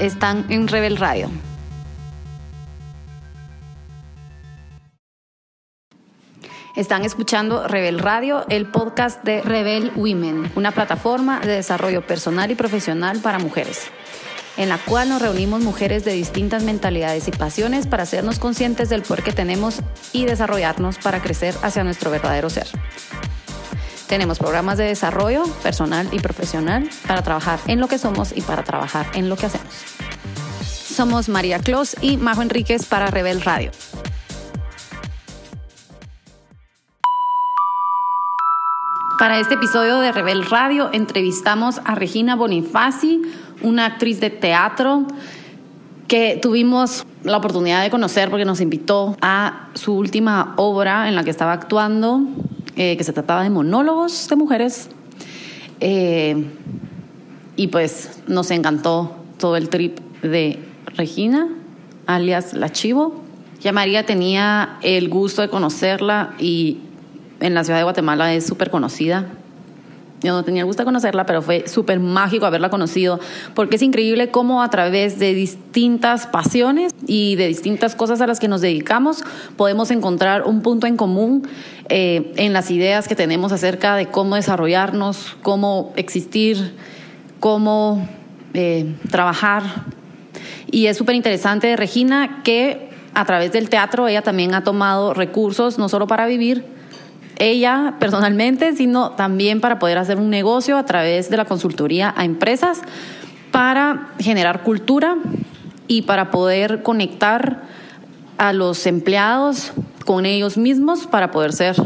están en Rebel Radio. Están escuchando Rebel Radio, el podcast de Rebel Women, una plataforma de desarrollo personal y profesional para mujeres, en la cual nos reunimos mujeres de distintas mentalidades y pasiones para hacernos conscientes del poder que tenemos y desarrollarnos para crecer hacia nuestro verdadero ser. Tenemos programas de desarrollo personal y profesional para trabajar en lo que somos y para trabajar en lo que hacemos. Somos María Clos y Majo Enríquez para Rebel Radio. Para este episodio de Rebel Radio entrevistamos a Regina Bonifaci, una actriz de teatro que tuvimos la oportunidad de conocer porque nos invitó a su última obra en la que estaba actuando, eh, que se trataba de monólogos de mujeres. Eh, y pues nos encantó todo el trip de Regina, alias La Chivo. Ya María tenía el gusto de conocerla y en la ciudad de Guatemala es súper conocida. Yo no tenía gusto de conocerla, pero fue súper mágico haberla conocido, porque es increíble cómo a través de distintas pasiones y de distintas cosas a las que nos dedicamos, podemos encontrar un punto en común eh, en las ideas que tenemos acerca de cómo desarrollarnos, cómo existir, cómo eh, trabajar. Y es súper interesante de Regina que a través del teatro ella también ha tomado recursos, no solo para vivir, ella personalmente, sino también para poder hacer un negocio a través de la consultoría a empresas para generar cultura y para poder conectar a los empleados con ellos mismos para poder ser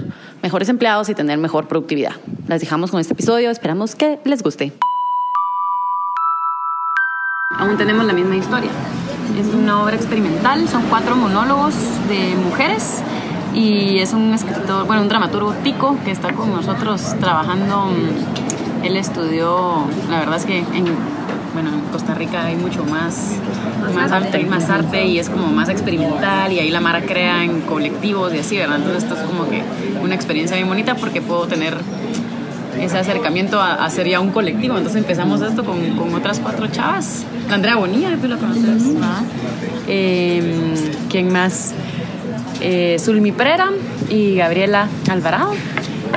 mejores empleados y tener mejor productividad. Las dejamos con este episodio, esperamos que les guste. Aún tenemos la misma historia. Es una obra experimental, son cuatro monólogos de mujeres y es un escritor, bueno, un dramaturgo tico que está con nosotros trabajando. Él estudió, la verdad es que en, bueno, en Costa Rica hay mucho más, más arte, más arte y es como más experimental y ahí la Mara crea en colectivos y así, ¿verdad? Entonces esto es como que una experiencia bien bonita porque puedo tener ese acercamiento a, hacer ya un colectivo. Entonces empezamos esto con, con otras cuatro chavas. Andrea Bonilla, tú la conoces. Eh, ¿Quién más? Eh, Zulmi Prera y Gabriela Alvarado.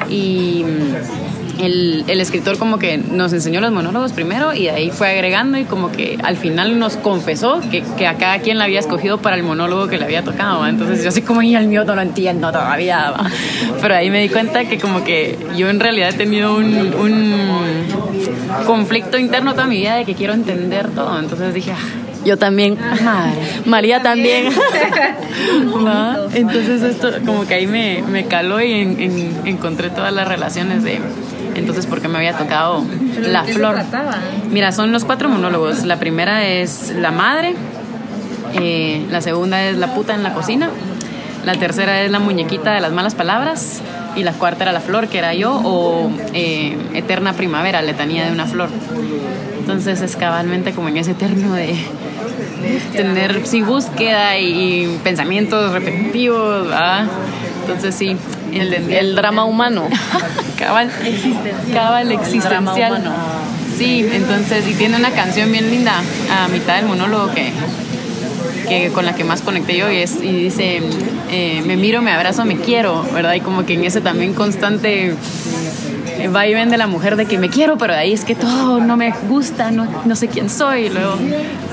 Y mm, el, el, escritor como que nos enseñó los monólogos primero y de ahí fue agregando y como que al final nos confesó que, que a cada quien la había escogido para el monólogo que le había tocado. Entonces yo así como, y el mío no lo entiendo todavía. Pero ahí me di cuenta que como que yo en realidad he tenido un, un conflicto interno toda mi vida de que quiero entender todo. Entonces dije, ah, yo también. Madre. María también. entonces esto como que ahí me, me caló y en, en, encontré todas las relaciones de entonces porque me había tocado la flor. Mira, son los cuatro monólogos. La primera es la madre, eh, la segunda es la puta en la cocina, la tercera es la muñequita de las malas palabras y la cuarta era la flor, que era yo, o eh, Eterna Primavera, letanía de una flor. Entonces es cabalmente como en ese eterno de tener sí búsqueda y, pensamientos repetitivos, ¿verdad? Entonces sí, el, el drama humano, cabal, cabal existencial. Sí, entonces, y tiene una canción bien linda a mitad del monólogo que, que con la que más conecté yo y, es, y dice, eh, me miro, me abrazo, me quiero, ¿verdad? Y como que en ese también constante va y ven de la mujer de que me quiero, pero de ahí es que todo no me gusta, no, no sé quién soy. Y luego,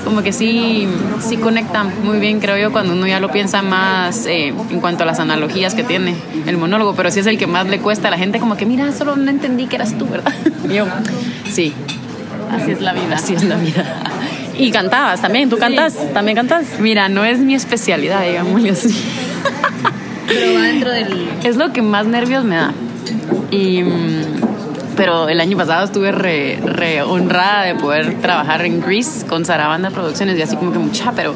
como que sí, sí conecta muy bien, creo yo, cuando uno ya lo piensa más eh, en cuanto a las analogías que tiene el monólogo, pero sí es el que más le cuesta a la gente, como que, mira, solo no entendí que eras tú, ¿verdad? Y yo, sí. Así es la vida. Así es la vida. Y cantabas también, ¿tú cantas? Sí. ¿También cantas? Mira, no es mi especialidad, digamos así. Pero va dentro del... Es lo que más nervios me da. Y, pero el año pasado estuve re, honrada de poder trabajar en Grease con Sarabanda Producciones y así como que mucha, pero,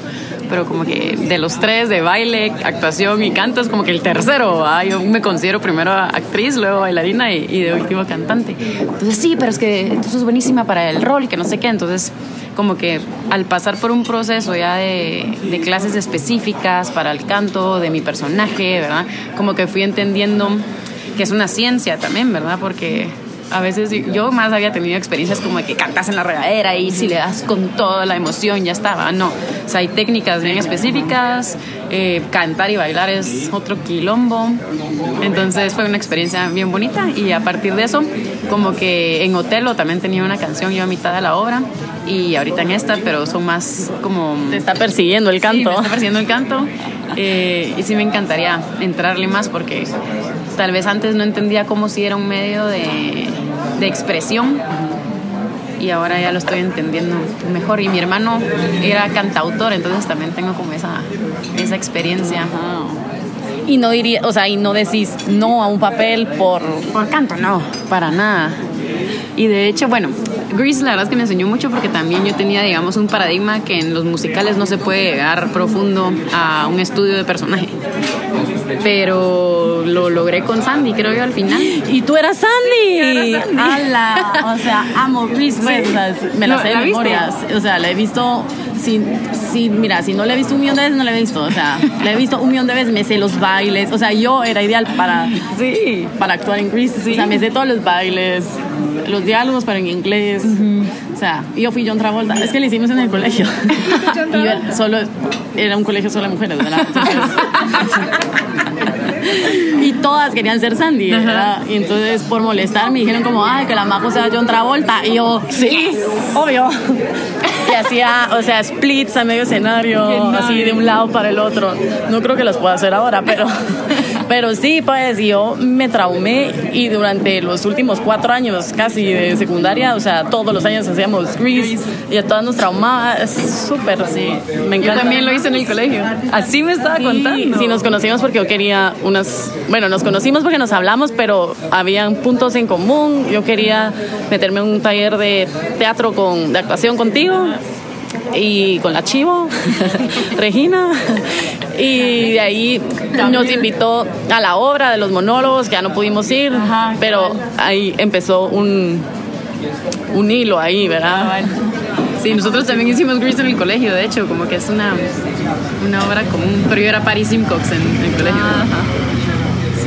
pero como que de los tres, de baile, actuación y canto, es como que el tercero. ¿ah? Yo me considero primero actriz, luego bailarina y, de último cantante. Entonces sí, pero es que tú sos buenísima para el rol que no sé qué. Entonces como que al pasar por un proceso ya de, de, clases específicas para el canto, de mi personaje, ¿verdad? Como que fui entendiendo que es una ciencia también, ¿verdad? Porque a veces yo más había tenido experiencias como de que cantas en la regadera y si le das con toda la emoción ya estaba. No, o sea, hay técnicas bien específicas, eh, cantar y bailar es otro quilombo. Entonces fue una experiencia bien bonita y a partir de eso, como que en Otelo también tenía una canción yo a mitad de la obra y ahorita en esta, pero son más como... Te está persiguiendo el canto. Sí, me está persiguiendo el canto. Eh, y sí me encantaría entrarle más porque tal vez antes no entendía cómo si era un medio de, de expresión y ahora ya lo estoy entendiendo mejor. Y mi hermano era cantautor, entonces también tengo como esa, esa experiencia. Y no diría, o sea, y no decís no a un papel por... Por canto, no, para nada. Y de hecho, bueno, Grease la verdad es que me enseñó mucho porque también yo tenía, digamos, un paradigma que en los musicales no se puede llegar profundo a un estudio de personaje. Pero lo logré con Sandy, creo yo, al final. ¿Y tú eras Sandy? era Sandy. ¡Hala! O sea, amo o sea, me la ¿Lo- sé de memorias. O sea, la he visto... Si, si, mira, si no la he visto un millón de veces, no la he visto. O sea, la he visto un millón de veces, me sé los bailes. O sea, yo era ideal para, Sí. para actuar en Grease. O sea, me sé todos los bailes, los diálogos, pero en inglés. O sea, yo fui John Travolta. Es que le hicimos en el colegio. y yo solo, era un colegio solo de mujeres, ¿verdad? Entonces- y todas querían ser Sandy, ¿verdad? Y entonces por molestar me dijeron como, ay, que la majo sea John Travolta. Y yo, sí, obvio. Y hacía, o sea, splits a medio escenario, así de un lado para el otro. No creo que los pueda hacer ahora, pero, pero sí, pues yo me traumé y durante los últimos cuatro años casi de secundaria, o sea, todos los años hacíamos Grease y a todas nos traumaba. Es súper, sí. Me Yo encanta. también lo hice en el colegio. Así me estaba Sí, contando. sí, nos conocimos porque yo quería unas. Bueno, nos conocimos porque nos hablamos, pero habían puntos en común. Yo quería meterme en un taller de teatro con, de actuación contigo y con la Chivo, Regina. Y de ahí nos invitó a la obra de los monólogos, que ya no pudimos ir, Ajá, pero ahí empezó un, un hilo ahí, ¿verdad? Sí, nosotros también hicimos Grease en el colegio, de hecho, como que es una, una obra común. Pero yo era Paris Simcox en, en el colegio.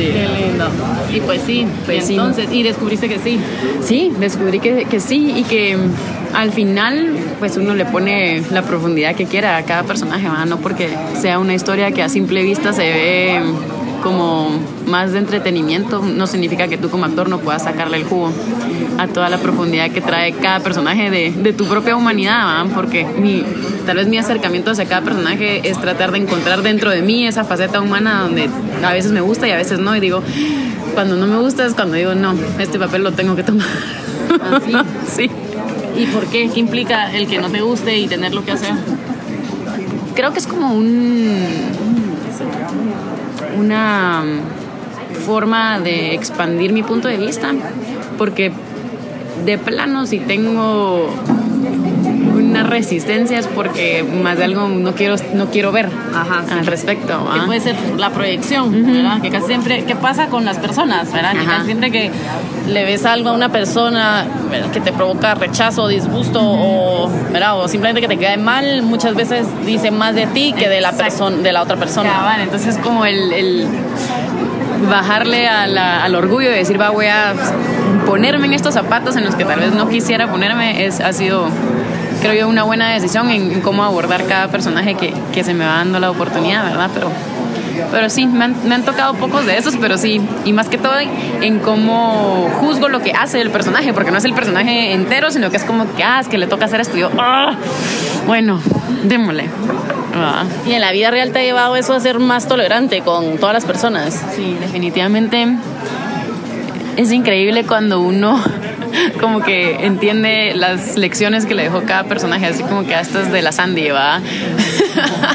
Sí. Qué lindo. Y pues sí, Pues sí. entonces, y descubriste que sí. Sí, descubrí que, que sí y que mm, al final pues uno le pone la profundidad que quiera a cada personaje, ¿verdad? no porque sea una historia que a simple vista se ve como más de entretenimiento, no significa que tú como actor no puedas sacarle el jugo a toda la profundidad que trae cada personaje de, de tu propia humanidad, ¿verdad? porque mi, tal vez mi acercamiento hacia cada personaje es tratar de encontrar dentro de mí esa faceta humana donde a veces me gusta y a veces no, y digo, cuando no me gusta es cuando digo, no, este papel lo tengo que tomar. ¿Así? sí. ¿Y por qué? ¿Qué implica el que no te guste y tener lo que hacer? Creo que es como un una forma de expandir mi punto de vista, porque de plano si tengo una resistencia es porque más de algo no quiero no quiero ver Ajá, sí. al respecto. Que ¿ah? puede ser la proyección, ¿verdad? Que casi siempre, ¿qué pasa con las personas, verdad? Que casi siempre que le ves algo a una persona ¿verdad? que te provoca rechazo, disgusto o, ¿verdad? o simplemente que te cae mal, muchas veces dice más de ti que de la persona, de la otra persona. Cabal, entonces como el, el bajarle a la- al orgullo de decir, va, voy a ponerme en estos zapatos en los que tal vez no quisiera ponerme, es, ha sido, creo yo, una buena decisión en, en cómo abordar cada personaje que, que se me va dando la oportunidad, ¿verdad? Pero, pero sí, me han, me han tocado pocos de esos, pero sí, y más que todo en, cómo juzgo lo que hace el personaje, porque no es el personaje entero, sino que es como que, ah, es que le toca hacer esto, y yo, ah, bueno, démosle. Ah. Y en la vida real te ha llevado eso a ser más tolerante con todas las personas. Sí, definitivamente es increíble cuando uno como que entiende las lecciones que le dejó cada personaje, así como que esta es de la Sandy, ¿va?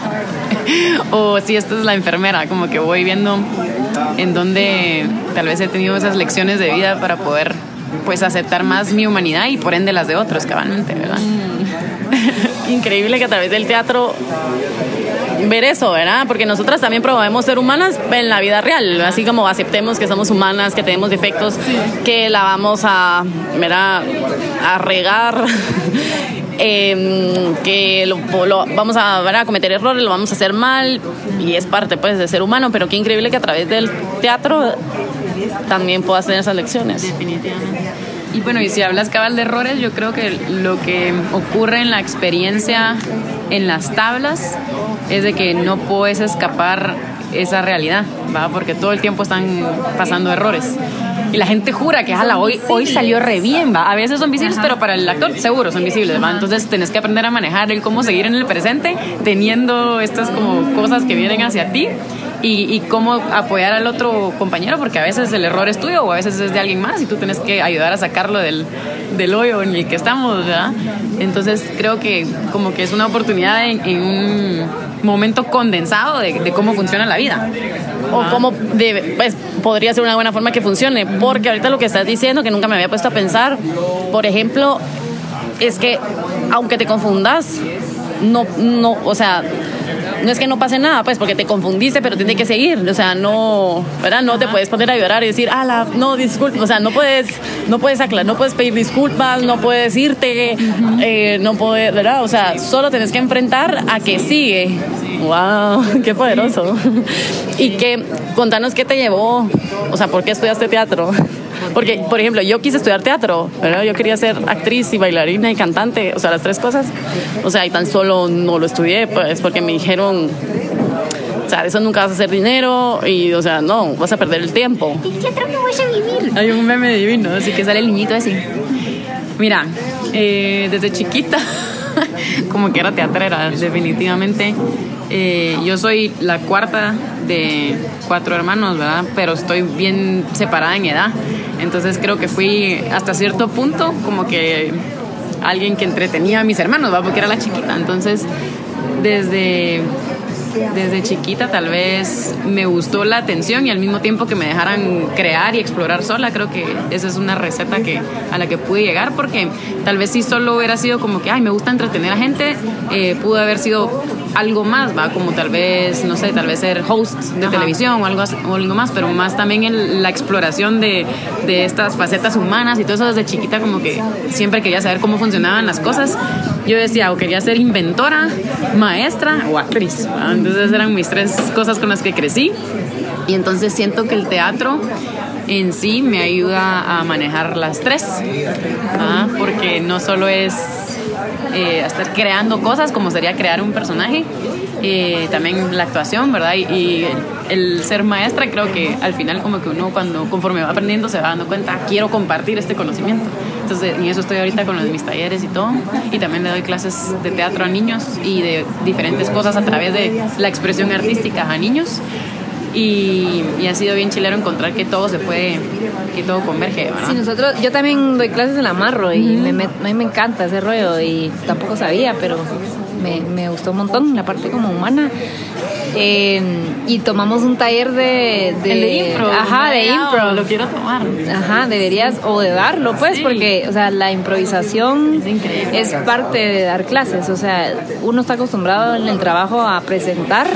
o si esta es la enfermera, como que voy viendo en dónde tal vez he tenido esas lecciones de vida para poder pues aceptar más mi humanidad y por ende las de otros, cabalmente, ¿verdad? Increíble que a través del teatro ver eso, ¿verdad? Porque nosotras también promovemos ser humanas en la vida real, así como aceptemos que somos humanas, que tenemos defectos, que la vamos a, ¿verdad? a regar, em, que lo, lo- vamos a, a cometer errores, lo vamos a hacer mal y es parte pues de ser humano, pero qué increíble que a través del teatro también puedas tener esas lecciones. Definitivamente. y bueno, y si hablas cabal de errores, yo creo que lo que ocurre en la experiencia en las tablas es de que no puedes escapar esa realidad, ¿va? Porque todo el tiempo están pasando errores. Y la gente jura que jala, hoy, hoy salió re bien, ¿va? A veces son visibles, pero para el actor seguro son visibles, ¿va? Entonces tenés que aprender a manejar el cómo seguir en el presente teniendo estas como cosas que vienen hacia ti y, y, cómo apoyar al otro compañero, porque a veces el error es tuyo o a veces es de alguien más y tú tienes que ayudar a sacarlo del, del hoyo en el que estamos, ¿verdad? Entonces creo que como que es una oportunidad en, en un momento condensado de, de, cómo funciona la vida. O cómo de, pues, podría ser una buena forma que funcione, porque ahorita lo que estás diciendo, que nunca me había puesto a pensar, por ejemplo, es que aunque te confundas, no, no, o sea, no es que no pase nada, pues, porque te confundiste, pero tiene que seguir. O sea, no, ¿verdad? No te puedes poner a llorar y decir, ah, no, disculpa. O sea, no puedes, no puedes aclarar, no puedes pedir disculpas, no puedes irte, eh, no puedes, ¿verdad? O sea, solo tienes que enfrentar a que sigue. ¡Wow! ¡Qué poderoso! Y que, contanos qué te llevó, o sea, ¿por qué estudiaste teatro? Porque, por ejemplo, yo quise estudiar teatro, ¿verdad? Yo quería ser actriz y bailarina y cantante, o sea, las tres cosas. O sea, y tan solo no lo estudié, pues, porque me dijeron, o sea, de eso nunca vas a hacer dinero y, o sea, no, vas a perder el tiempo. ¿Y teatro no vas a vivir? Hay un meme divino, así que sale el niñito así. Mira, eh, desde chiquita, como que era teatrera, definitivamente. Eh, yo soy la cuarta de cuatro hermanos, ¿verdad? Pero estoy bien separada en edad. Entonces creo que fui hasta cierto punto como que alguien que entretenía a mis hermanos, ¿verdad? Porque era la chiquita. Entonces, desde desde chiquita tal vez me gustó la atención y al mismo tiempo que me dejaran crear y explorar sola, creo que esa es una receta que, a la que pude llegar porque tal vez si solo hubiera sido como que, ay, me gusta entretener a gente, eh, pudo haber sido algo más, va, como tal vez, no sé, tal vez ser host de Ajá. televisión o algo, o algo más, pero más también en la exploración de, de estas facetas humanas y todo eso desde chiquita como que siempre quería saber cómo funcionaban las cosas. Yo decía, o quería ser inventora, maestra o actriz. ¿va? Entonces eran mis tres cosas con las que crecí. Y entonces siento que el teatro en sí me ayuda a manejar las tres, ¿va? porque no solo es eh, estar creando cosas como sería crear un personaje, eh, también la actuación, ¿verdad? Y, y, el ser maestra creo que al final como que uno cuando conforme va aprendiendo se va dando cuenta, quiero compartir este conocimiento. Entonces, y eso estoy ahorita con los, mis talleres y todo. Y también le doy clases de teatro a niños y de diferentes cosas a través de la expresión artística a niños. Y, y, ha sido bien chilero encontrar que todo se puede, que todo converge, ¿verdad? Sí, nosotros, yo también doy clases en Amarro y mm. me, me, a mí me encanta ese rollo y tampoco sabía, pero me, me gustó un montón la parte como humana. Eh, y tomamos un taller de, de, El de impro. Ajá, de impro. Lo quiero tomar. Ajá, deberías, o de darlo, pues, sí. porque, o sea, la improvisación es, es parte de dar clases. O sea, uno está acostumbrado en el trabajo a presentar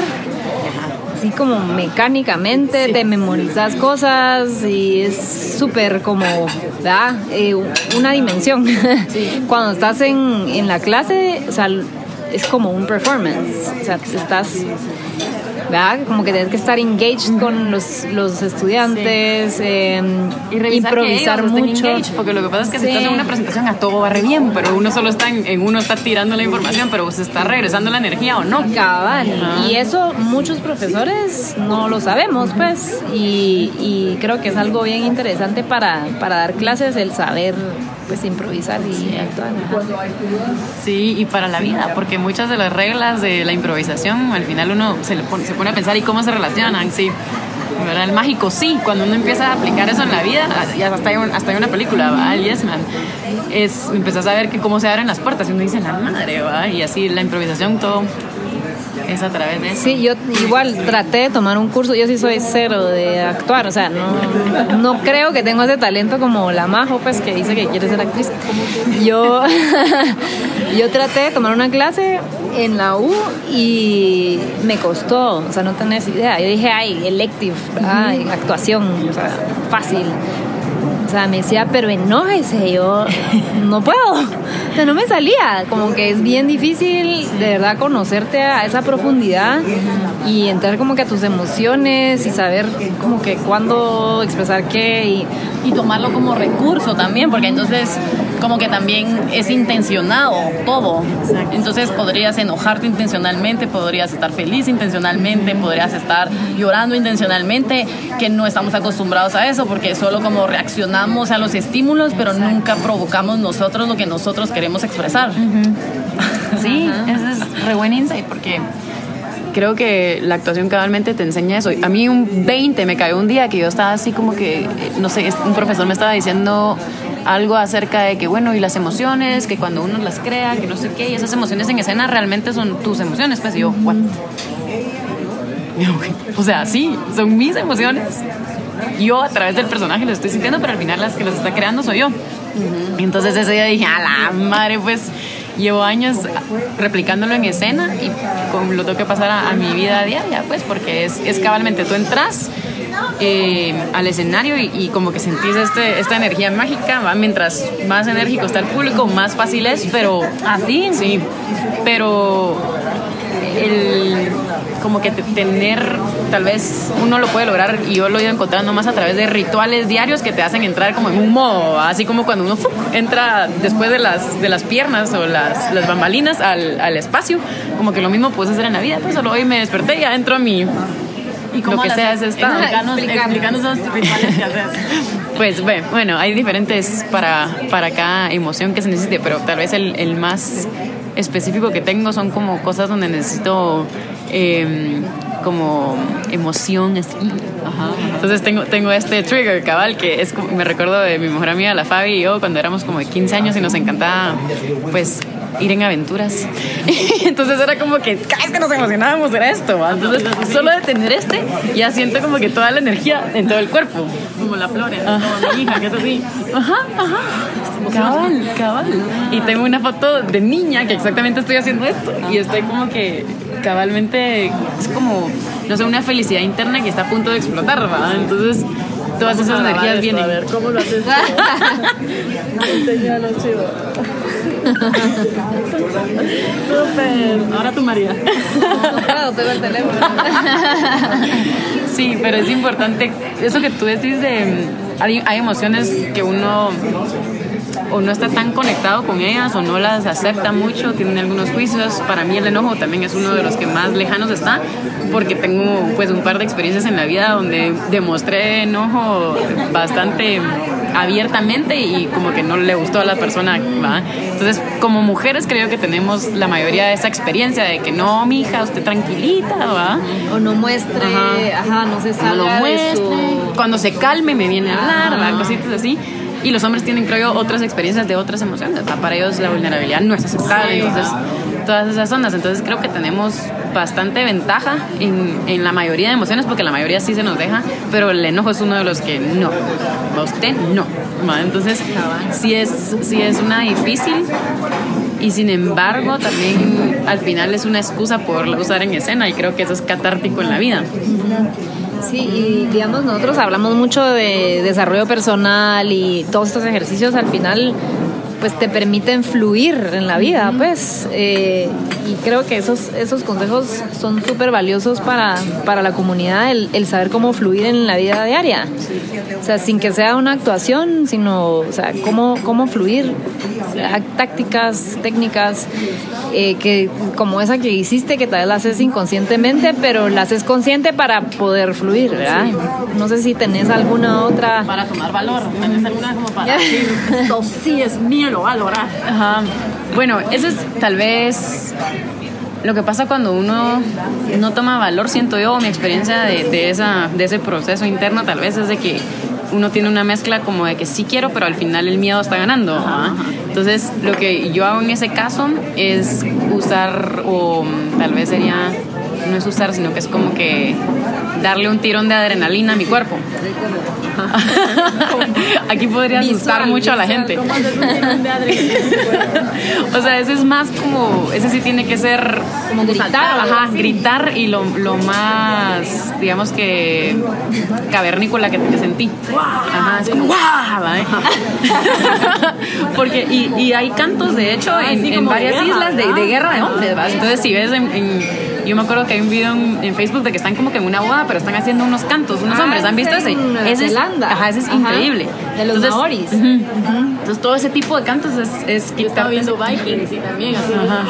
así como mecánicamente, sí. te memorizas cosas y es súper como, ¿verdad? Eh, una dimensión. Sí. Cuando estás en, en la clase, o sea, es como un performance, o sea, estás ¿verdad? Como que tienes que estar engaged con los, los estudiantes sí. eh, y improvisar mucho. Engaged, porque lo que pasa es que sí. si estás en una presentación a todo va re bien, pero uno solo está en, en, uno está tirando la información, pero se está regresando la energía o no. Cabal. Ah. Y eso muchos profesores no lo sabemos, pues. Y, y creo que es algo bien interesante para, para dar clases, el saber pues improvisar y actuar. Sí, y para la vida, porque muchas de las reglas de la improvisación, al final uno se, le pone, se pone a pensar y cómo se relacionan, sí. ¿verdad? El mágico sí, cuando uno empieza a aplicar eso en la vida, y hasta hay, un, hasta hay una película, ¿va? El Yes Man, es, empiezas a ver que cómo se abren las puertas y uno dice, la madre, ¿va? y así la improvisación, todo es a través. Sí, yo igual traté de tomar un curso, yo sí soy cero de actuar, o sea, no, no creo que tengo ese talento como la Majo, pues, que dice que quiere ser actriz. Yo, yo traté de tomar una clase en la U y me costó, o sea, no tenés idea. Yo dije, ay, elective, ay, actuación, o sea, fácil o sea, me decía, pero enójese, yo no puedo, o sea, no me salía, como que es bien difícil de verdad conocerte a esa profundidad y entrar como que a tus emociones y saber como que cuándo expresar qué y, y tomarlo como recurso también, porque entonces como que también es intencionado todo. Entonces podrías enojarte intencionalmente, podrías estar feliz intencionalmente, podrías estar llorando intencionalmente, que no estamos acostumbrados a eso, porque solo como reaccionamos a los estímulos, pero nunca provocamos nosotros lo que nosotros queremos expresar. Sí, ese es re buen insight, porque creo que la actuación cabalmente te enseña eso. A mí un 20 me cayó un día que yo estaba así como que, no sé, un profesor me estaba diciendo algo acerca de que, bueno, y las emociones, que cuando uno las crea, que no sé qué, y esas emociones en escena realmente son tus emociones, pues y yo, ¿what? O sea, sí, son mis emociones. Yo a través del personaje lo estoy sintiendo, pero al final las que las está creando soy yo. Entonces ese día dije, a la madre, pues llevo años replicándolo en escena y lo tengo que pasar a, mi vida diaria, pues, porque es, es cabalmente tú entras eh, al escenario y, como que sentís este, esta energía mágica, ¿va? mientras más enérgico está el público, más fácil es, pero así, sí, pero el como que tener, tal vez uno lo puede lograr y yo lo he ido encontrando más a través de rituales diarios que te hacen entrar como en un modo, así como cuando uno entra después de las, de las piernas o las, las bambalinas al, al, espacio, como que lo mismo puedes hacer en la vida, pues solo hoy me desperté y ya entro a mi ¿Y cómo lo que sea es esta. Explicarnos, esos rituales que haces. Pues bueno, hay diferentes para, para cada emoción que se necesite, pero tal vez el, el más específico que tengo son como cosas donde necesito eh, como emoción así. Entonces tengo, tengo este trigger cabal que es me recuerdo de mi mejor amiga la Fabi y yo cuando éramos como de 15 años y nos encantaba pues ir en aventuras. Entonces era como que cada vez que nos emocionábamos era esto. Entonces solo de tener este ya siento como que toda la energía en todo el cuerpo. Como la flor, como mi hija que es así. Ajá, ajá. Cabal, cabal. Y tengo una foto de niña que exactamente estoy haciendo esto. Y estoy como que cabalmente es como, no sé, una felicidad interna que está a punto de explotar, ¿va? Entonces todas esas energías vienen. A ver, ¿cómo lo haces? Enseñalo. Súper. Ahora tu María. Claro, tengo el teléfono. Sí, pero es importante eso que tú decís de hay, hay emociones que uno o no está tan conectado con ellas o no las acepta mucho, tienen algunos juicios. Para mí el enojo también es uno de los que más lejanos está porque tengo pues un par de experiencias en la vida donde demostré enojo bastante abiertamente y como que no le gustó a la persona. ¿va? Entonces, como mujeres creo que tenemos la mayoría de esa experiencia de que no, mi hija, usted tranquilita, ¿va? O no muestre, ajá, no se salga no lo muestre. Cuando se calme me viene a hablar, ¿va? cositas así. Y los hombres tienen, creo yo, otras experiencias de otras emociones. Para ellos la vulnerabilidad no es aceptable. entonces, todas esas ondas. Entonces, creo que tenemos bastante ventaja en, en, la mayoría de emociones, porque la mayoría sí se nos deja, pero el enojo es uno de los que no. A usted no. Entonces, sí es, sí es una difícil. Y sin embargo, también al final es una excusa por usar en escena, y creo que eso es catártico en la vida. Sí, y digamos, nosotros hablamos mucho de desarrollo personal y todos estos ejercicios al final pues te permiten fluir en la vida, pues. Eh, y creo que esos, esos consejos son súper valiosos para, para la comunidad, el, el, saber cómo fluir en la vida diaria. O sea, sin que sea una actuación, sino, o sea, cómo, cómo fluir. Tácticas, técnicas, eh, que como esa que hiciste, que tal vez la haces inconscientemente, pero la haces consciente para poder fluir, ¿verdad? No sé si tenés alguna otra... Para tomar valor, ¿tenés alguna como para decir, esto sí es lo va a lograr? Ajá. Bueno, eso es tal vez lo que pasa cuando uno no toma valor, siento yo, mi experiencia de, de, esa, de ese proceso interno tal vez es de que uno tiene una mezcla como de que sí quiero, pero al final el miedo está ganando. ¿ah? Entonces, lo que yo hago en ese caso es usar, o tal vez sería, no es usar, sino que es como que darle un tirón de adrenalina a mi cuerpo. Aquí podría asustar mucho a la gente. o sea, ese es más como, ese sí tiene que ser Como gritar, ajá, gritar y lo, lo más, digamos que cavernícola que, que sentí. Ajá, es como ¡guau! ¿va? Porque, y, y hay cantos, de hecho, en, en varias islas de, de guerra de hombres, ¿va? Entonces, si ves en, en- yo me acuerdo que hay un video en, en Facebook de que están como que en una boda, pero están haciendo unos cantos, unos Ah, hombres. ¿Han visto ese? Ese es, ajá, ese es Ajá. increíble. De los maoris. ujú. Entonces, todo ese tipo de cantos es, es Yo estaba viendo Vikings y también así. Ajá.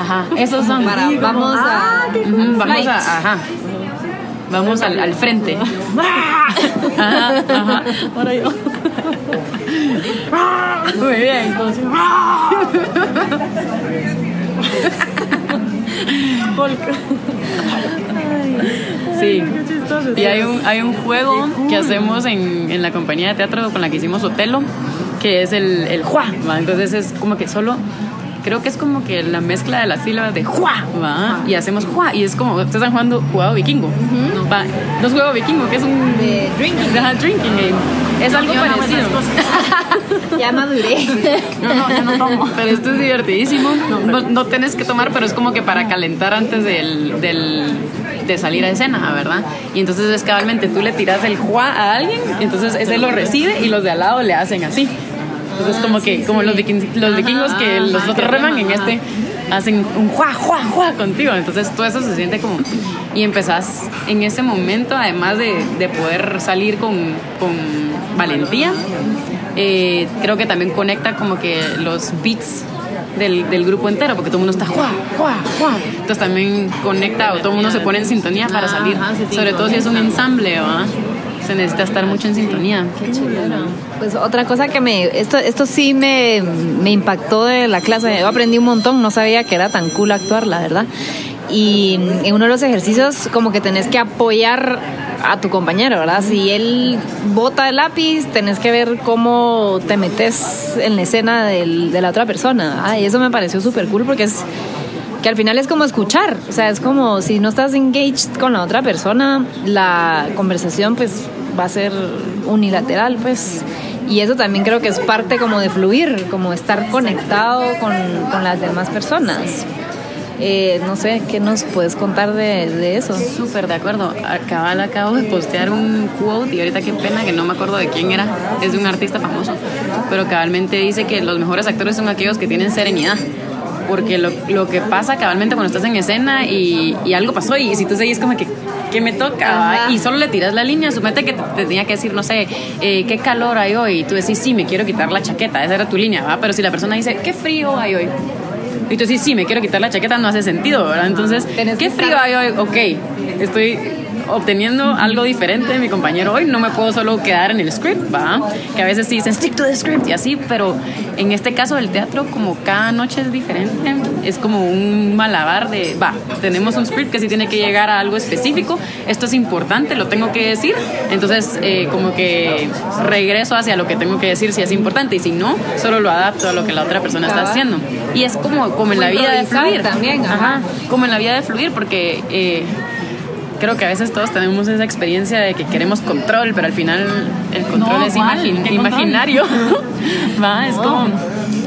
Ajá. Esos son. Para, vamos a. Ujú, Vamos a. Ajá. Vamos al, al frente. Ajá, ajá. Ahora yo. Muy bien. Sí. Y hay un, hay un juego que hacemos en, en la compañía de teatro con la que hicimos Otelo, que es el, el Juá. Entonces es como que solo, creo que es como que la mezcla de las sílabas de Juá, ¿va? Y hacemos Juá, y es como, ustedes están jugando jugado vikingo, ¿va? No es juego vikingo, que es un... De drinking. Drinking game. Es algo no hago parecido. Ya maduré. No, no, yo no tomo. Pero esto es divertidísimo. No, no tenés que tomar, pero es como que para calentar antes del, del- de salir a escena, ¿verdad? Y entonces es cabalmente tú le tiras el juá a alguien, entonces ese lo recibe y los de al lado le hacen así. Entonces como que como los, viking- los vikingos que los otros reman en este hacen un juá, juá, juá contigo. Entonces todo eso se siente como... Y empezás en ese momento, además de, de poder salir con, con valentía, eh, creo que también conecta como que los beats del, del grupo entero, porque todo el mundo está juá, juá, juá. Entonces también conecta o todo el mundo se pone en sintonía para salir. Sobre todo si es un ensamble, ¿va? Se necesita estar mucho en sintonía. Pues otra cosa que me, esto, esto sí me, me impactó de la clase, yo aprendí un montón, no sabía que era tan cool actuar, la verdad. Y en uno de los ejercicios como que tenés que apoyar a tu compañero, ¿verdad? Si él bota el lápiz, tenés que ver cómo te metes en la escena del- de la otra persona. Ah, y eso me pareció súper cool porque es que al final es como escuchar, o sea, es como si no estás engaged con la otra persona, la conversación pues va a ser unilateral, pues. Y eso también creo que es parte como de fluir, como estar conectado con, con las demás personas. Eh, no sé, ¿qué nos puedes contar de, de eso? Súper de acuerdo. Acabal acabo de postear un quote y ahorita qué pena que no me acuerdo de quién era. Es de un artista famoso. Pero cabalmente dice que los mejores actores son aquellos que tienen serenidad. Porque lo, lo que pasa cabalmente cuando estás en escena y, y algo pasó y si tú seguís como que, ¿qué me toca? Y solo le tiras la línea, sumete que te, te tenía que decir, no sé, eh, ¿qué calor hay hoy? Y tú decís, sí, me quiero quitar la chaqueta, esa era tu línea, ¿va? Pero si la persona dice, ¿qué frío hay hoy? Y tú decís, sí, me quiero quitar la chaqueta, no hace sentido, ¿verdad? Entonces, ¿qué que frío hay hoy? Ok, estoy obteniendo algo diferente de mi compañero hoy, no me puedo solo quedar en el script, ¿va? Que a veces sí dicen stick to the script y así, pero en este caso del teatro, como cada noche es diferente, es como un malabar de, va, tenemos un script que sí tiene que llegar a algo específico, esto es importante, lo tengo que decir, entonces eh, como que regreso hacia lo que tengo que decir si es importante y si no, solo lo adapto a lo que la otra persona está haciendo. Y es como, como en la vida de fluir. también. Ajá, como en la vida de fluir, porque eh, creo que a veces todos tenemos esa experiencia de que queremos control, pero al final el control No, es ¿cuál? imagi- ¿Qué imaginario. Va, es como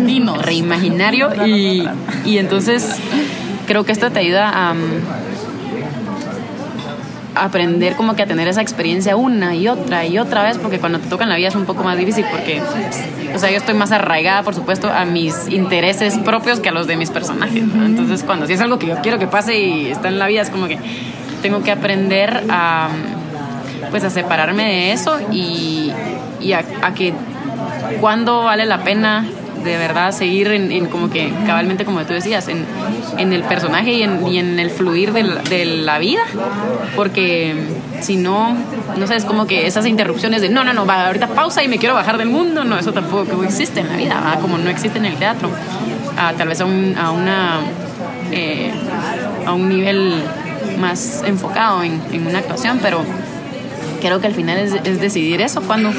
Dinos. reimaginario y, y entonces creo que esto te ayuda a, mm, a aprender como que a tener esa experiencia una y otra y otra vez porque cuando te toca en la vida es un poco más difícil porque o sea yo estoy más arraigada por supuesto a mis intereses propios que a los de mis personajes ¿no? entonces cuando si es algo que yo quiero que pase y está en la vida es como que tengo que aprender a pues a separarme de eso y, y a, a que cuándo vale la pena de verdad seguir en, como que cabalmente como tú decías en, en el personaje y en, y en el fluir de la, de la vida. Porque si no no sé es como que esas interrupciones de no no no va ahorita pausa y me quiero bajar del mundo no eso tampoco existe en la vida como no existe en el teatro. Ah, tal vez a, un, a una eh, a un nivel más enfocado en, en una actuación pero creo que al final es, es decidir eso cuando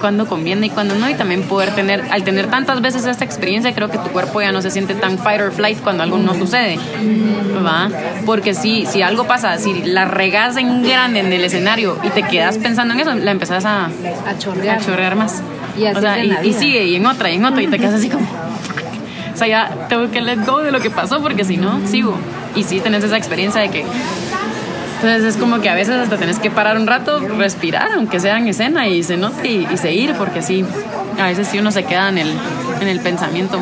cuándo conviene y cuándo no, y también poder tener, al tener tantas veces esta experiencia, creo que tu cuerpo ya no se siente tan fight or flight cuando algo no sucede, ¿va? Porque si, si algo pasa, si la regas en grande en el escenario y te quedas pensando en eso, la empezás a, A chorrear. a chorrear más. Y así o sea, y, y sigue, y en otra, y en otra, y te quedas así como... O sea, ya tengo que let go de lo que pasó porque si no, sigo. Y sí, tenés esa experiencia de que... Entonces es como que a veces hasta tenés que parar un rato, respirar, aunque sea en escena, y se note y, y seguir, porque sí, a veces sí uno se queda en el, en el pensamiento.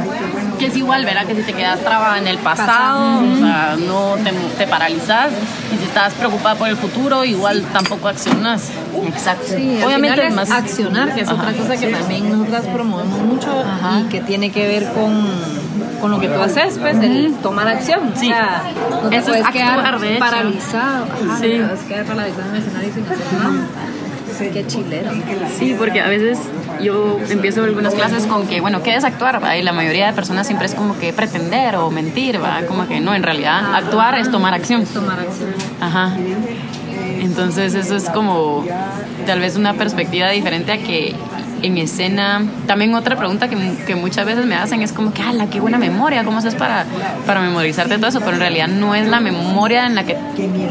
Que es igual, ¿verdad? Que si te quedas trabada en el pasado, o sea, no te, te paralizas. Y si estás preocupada por el futuro, igual tampoco accionas. Exacto. Sí, Obviamente es más- accionar, que es otra Ajá. cosa que también nosotras promovemos mucho y que tiene que ver con, con lo que tú haces, pues, el tomar acción. Sí. O sea, no te Eso es puedes quedar actuar, hecho. paralizado. Ajá, Sí. no te puedes quedar paralizado en el escenario sin hacer nada. Qué chilero. Sí, porque a veces yo empiezo algunas clases con que, bueno, ¿qué es actuar? ¿va? Y la mayoría de personas siempre es como que pretender o mentir, ¿va? Como que no, en realidad actuar es tomar acción. Es tomar acción. Ajá. Entonces eso es como tal vez una perspectiva diferente a que en escena, también otra pregunta que, que muchas veces me hacen es como que, ala, qué buena memoria, ¿cómo haces para, para memorizarte todo eso? Pero en realidad no es la memoria en la que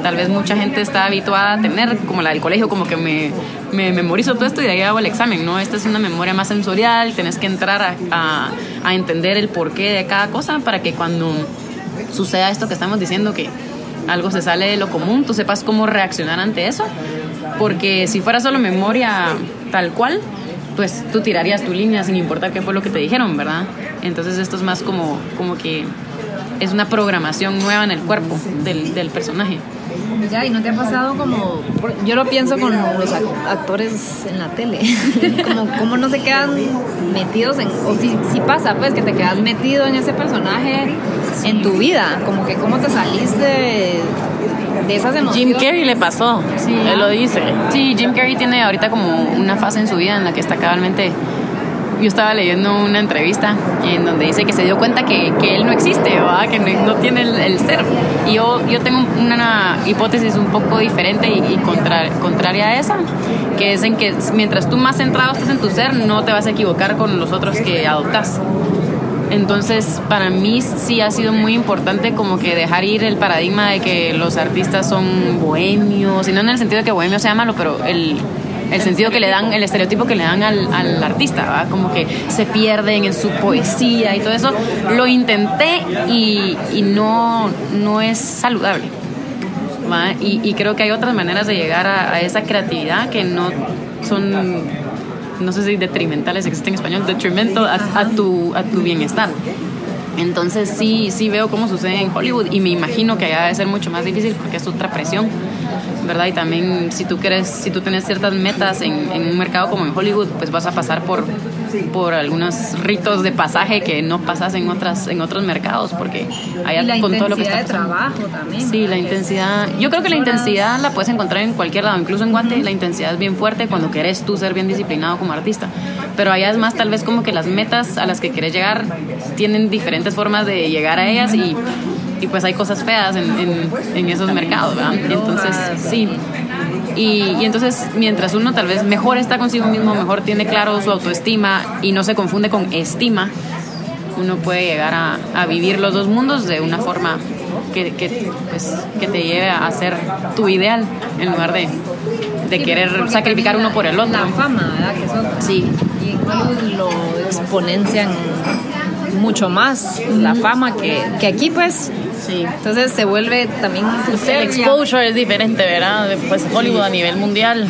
tal vez mucha gente está habituada a tener, como la del colegio, como que me, me memorizo todo esto y de ahí hago el examen, ¿no? Esta es una memoria más sensorial, tenés que entrar a, a, a entender el porqué de cada cosa para que cuando suceda esto que estamos diciendo, que algo se sale de lo común, tú sepas cómo reaccionar ante eso. Porque si fuera solo memoria tal cual, pues tú tirarías tu línea sin importar qué fue lo que te dijeron, ¿verdad? Entonces esto es más como, como que es una programación nueva en el cuerpo del, del personaje. Ya, y no te ha pasado como. Yo lo pienso con los ac- actores en la tele. como, como no se quedan metidos en. O si, si pasa, pues, que te quedas metido en ese personaje en tu vida. Como que cómo te saliste de, de esas emociones. Jim Carrey le pasó, él lo dice. Sí, Jim Carrey tiene ahorita como una fase en su vida en la que está cabalmente... Yo estaba leyendo una entrevista en donde dice que se dio cuenta que, que él no existe, ¿verdad? que no, tiene el, ser. Y yo, yo tengo una hipótesis un poco diferente y, y contra- contraria a esa, que es en que mientras tú más centrado estés en tu ser, no te vas a equivocar con los otros que adoptas. Entonces, para mí sí ha sido muy importante como que dejar ir el paradigma de que los artistas son bohemios, y no en el sentido de que bohemio sea malo, pero el, el sentido que le dan, el estereotipo que le dan al, artista, ¿va? como que se pierden en su poesía y todo eso. Lo intenté y, no, no es saludable. Y, y creo que hay otras maneras de llegar a, esa creatividad que no son no sé si detrimentales existe en español, detrimental a, a tu, a tu bienestar. Entonces sí, sí veo cómo sucede en Hollywood y me imagino que allá debe ser mucho más difícil porque es otra presión, ¿verdad? Y también si tú quieres, si tú tienes ciertas metas en, en un mercado como en Hollywood, pues vas a pasar por, por algunos ritos de pasaje que no pasas en otras en otros mercados porque allá Y la con todo lo que está intensidad de trabajo también. Sí, la intensidad. Yo creo que la intensidad la puedes encontrar en cualquier lado, incluso en Guate. La intensidad es bien fuerte cuando querés tú ser bien disciplinado como artista. Pero allá es más, tal vez como que las metas a las que querés llegar tienen diferentes formas de llegar a ellas y, y pues hay cosas feas en, en, en esos mercados, ¿verdad? Entonces, sí. Y, y entonces, mientras uno tal vez mejor está consigo mismo, mejor tiene claro su autoestima y no se confunde con estima, uno puede llegar a, a vivir los dos mundos de una forma que, que, pues, que te lleve a hacer tu ideal en lugar de, de querer porque sacrificar uno por el otro. La fama, ¿verdad? Que otra. Sí. Y en lo exponencian mucho más la fama que, que aquí, pues. Sí. Entonces se vuelve también el exposure es diferente, ¿verdad? Pues Hollywood a nivel mundial.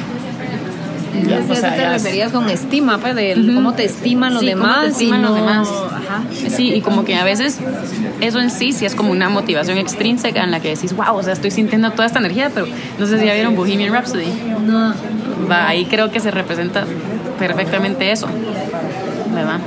Ya, o sea, te referías con estima, pues, de cómo te estiman los Sí, cómo demás. te estiman los demás. Ajá. Sí, y como que a veces eso en sí sí es como una motivación extrínseca en la que decís, wow, o sea, estoy sintiendo toda esta energía, pero no sé si ya vieron Bohemian Rhapsody. No. Va, ahí creo que se representa perfectamente eso, ¿verdad?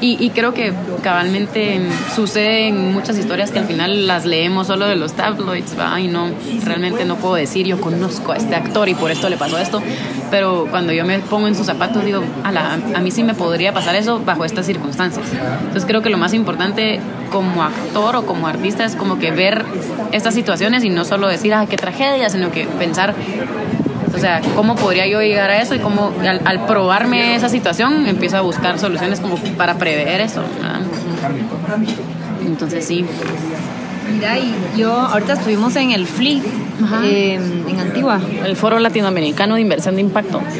Y, y creo que cabalmente sucede en muchas historias que al final las leemos solo de los tabloids, ¿va? Y no, realmente no puedo decir, yo conozco a este actor y por esto le pasó esto, pero cuando yo me pongo en sus zapatos digo, a, la, a mí sí me podría pasar eso bajo estas circunstancias. Entonces creo que lo más importante como actor o como artista es como que ver estas situaciones y no solo decir, ay, qué tragedia, sino que pensar O sea, ¿cómo podría yo llegar a eso? Y cómo al, al probarme esa situación empiezo a buscar soluciones como para prever eso. Entonces sí. Mira, y yo ahorita estuvimos en el FLI, eh, en Antigua. El Foro Latinoamericano de Inversión de Impacto.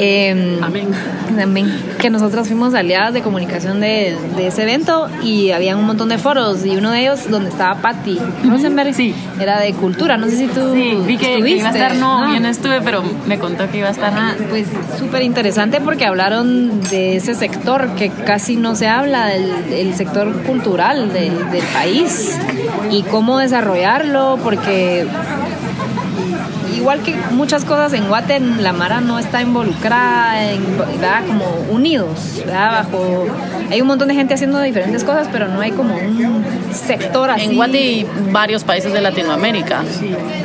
Eh, Amén. También que nosotros fuimos aliadas de comunicación de, de ese evento y había un montón de foros y uno de ellos donde estaba Patti Rosenberg Sí. era de cultura, no sé si tú Sí, vi que, que iba a estar, no, Ah. yo no estuve, pero me contó que iba a estar. Ajá, pues súper interesante porque hablaron de ese sector que casi no se habla, del, del sector cultural de- del país y cómo desarrollarlo, porque igual que muchas cosas en Guate, la Mara no está involucrada, en, ¿verdad? como unidos, ¿verdad? bajo... Hay un montón de gente haciendo diferentes cosas, pero no hay como un sector así. En Guate y varios países de Latinoamérica,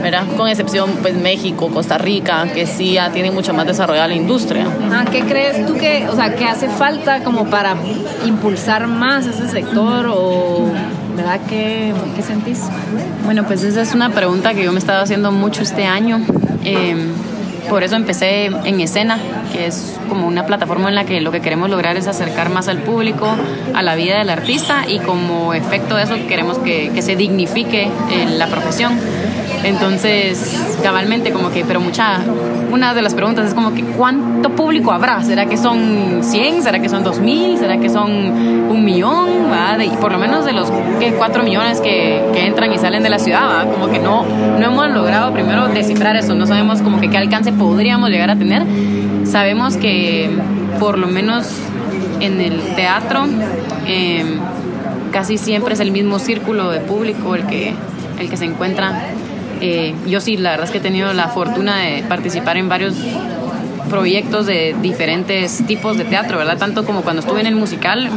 ¿verdad? Con excepción, pues, México, Costa Rica, que sí ya tienen mucho más desarrollada la industria. Ajá, ¿Qué crees tú que, o sea, que hace falta como para impulsar más ese sector o, verdad, qué, qué sentís? Bueno, pues esa es una pregunta que yo me he estado haciendo mucho este año. Eh, por eso empecé en Escena, que es como una plataforma en la que lo que queremos lograr es acercar más al público a la vida del artista y como efecto de eso queremos que, que se dignifique eh, la profesión. Entonces, cabalmente, como que, pero mucha, una de las preguntas es como que, ¿cuánto público habrá? ¿Será que son 100? ¿Será que son 2000? ¿Será que son un millón? por lo menos de los que 4 millones que, entran y salen de la ciudad, como que no, no hemos logrado primero descifrar eso, no sabemos como que qué alcance podríamos llegar a tener. Sabemos que por lo menos en el teatro eh, casi siempre es el mismo círculo de público el que, el que se encuentra. Eh, yo sí, la verdad es que he tenido la fortuna de participar en varios proyectos de diferentes tipos de teatro, ¿verdad? Tanto como cuando estuve en el musical,